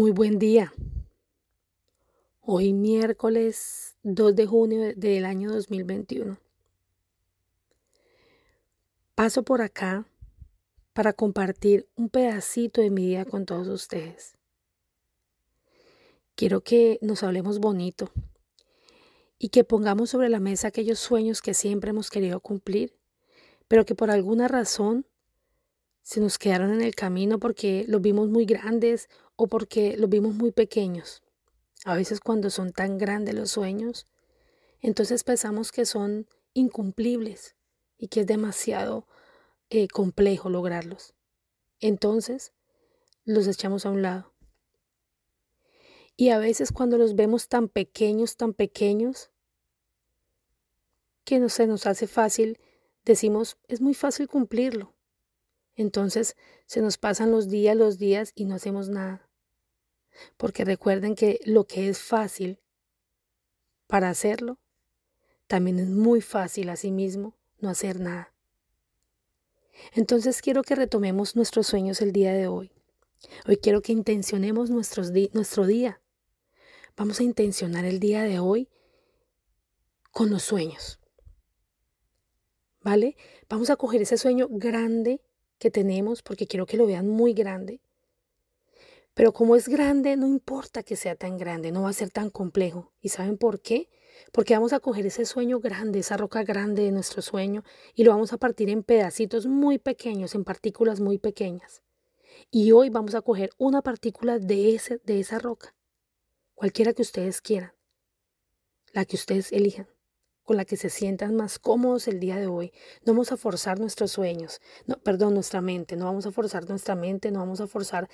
Muy buen día. Hoy miércoles 2 de junio del año 2021. Paso por acá para compartir un pedacito de mi día con todos ustedes. Quiero que nos hablemos bonito y que pongamos sobre la mesa aquellos sueños que siempre hemos querido cumplir, pero que por alguna razón se nos quedaron en el camino porque los vimos muy grandes o porque los vimos muy pequeños. A veces cuando son tan grandes los sueños, entonces pensamos que son incumplibles y que es demasiado eh, complejo lograrlos. Entonces los echamos a un lado. Y a veces cuando los vemos tan pequeños, tan pequeños, que no se nos hace fácil, decimos, es muy fácil cumplirlo. Entonces se nos pasan los días, los días y no hacemos nada. Porque recuerden que lo que es fácil para hacerlo, también es muy fácil asimismo no hacer nada. Entonces quiero que retomemos nuestros sueños el día de hoy. Hoy quiero que intencionemos nuestro día. Vamos a intencionar el día de hoy con los sueños. ¿Vale? Vamos a coger ese sueño grande que tenemos, porque quiero que lo vean muy grande. Pero como es grande, no importa que sea tan grande, no va a ser tan complejo. ¿Y saben por qué? Porque vamos a coger ese sueño grande, esa roca grande de nuestro sueño, y lo vamos a partir en pedacitos muy pequeños, en partículas muy pequeñas. Y hoy vamos a coger una partícula de, ese, de esa roca, cualquiera que ustedes quieran, la que ustedes elijan con la que se sientan más cómodos el día de hoy. No vamos a forzar nuestros sueños, no, perdón, nuestra mente, no vamos a forzar nuestra mente, no vamos a forzar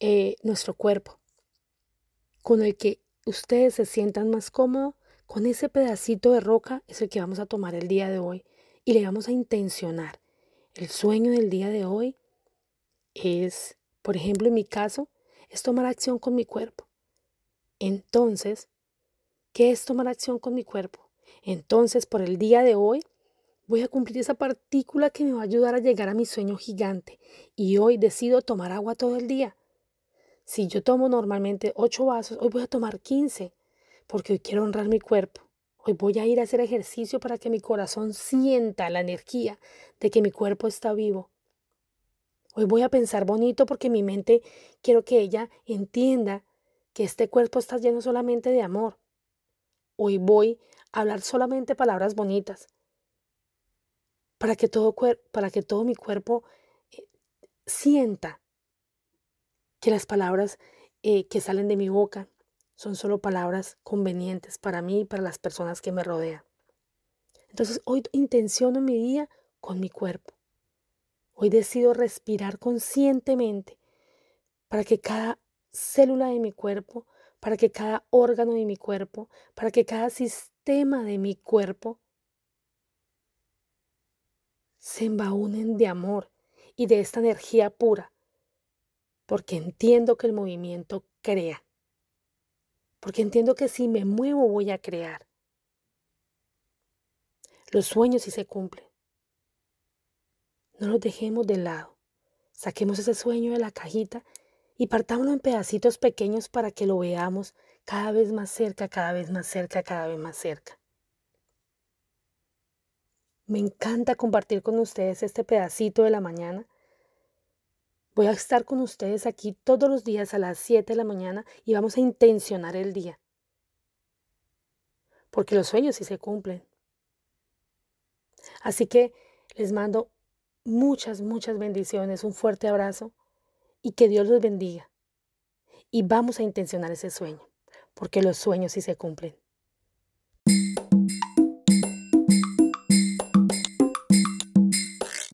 eh, nuestro cuerpo. Con el que ustedes se sientan más cómodos, con ese pedacito de roca es el que vamos a tomar el día de hoy y le vamos a intencionar. El sueño del día de hoy es, por ejemplo, en mi caso, es tomar acción con mi cuerpo. Entonces, ¿qué es tomar acción con mi cuerpo? Entonces, por el día de hoy, voy a cumplir esa partícula que me va a ayudar a llegar a mi sueño gigante. Y hoy decido tomar agua todo el día. Si yo tomo normalmente 8 vasos, hoy voy a tomar 15, porque hoy quiero honrar mi cuerpo. Hoy voy a ir a hacer ejercicio para que mi corazón sienta la energía de que mi cuerpo está vivo. Hoy voy a pensar bonito porque mi mente quiero que ella entienda que este cuerpo está lleno solamente de amor. Hoy voy hablar solamente palabras bonitas, para que todo, para que todo mi cuerpo eh, sienta que las palabras eh, que salen de mi boca son solo palabras convenientes para mí y para las personas que me rodean. Entonces hoy intenciono mi día con mi cuerpo. Hoy decido respirar conscientemente para que cada célula de mi cuerpo, para que cada órgano de mi cuerpo, para que cada sistema tema de mi cuerpo se embaunen de amor y de esta energía pura, porque entiendo que el movimiento crea, porque entiendo que si me muevo voy a crear. Los sueños sí se cumplen. No los dejemos de lado. Saquemos ese sueño de la cajita y partámoslo en pedacitos pequeños para que lo veamos cada vez más cerca, cada vez más cerca, cada vez más cerca. Me encanta compartir con ustedes este pedacito de la mañana. Voy a estar con ustedes aquí todos los días a las 7 de la mañana y vamos a intencionar el día. Porque los sueños sí se cumplen. Así que les mando muchas, muchas bendiciones, un fuerte abrazo y que Dios los bendiga. Y vamos a intencionar ese sueño porque los sueños sí se cumplen.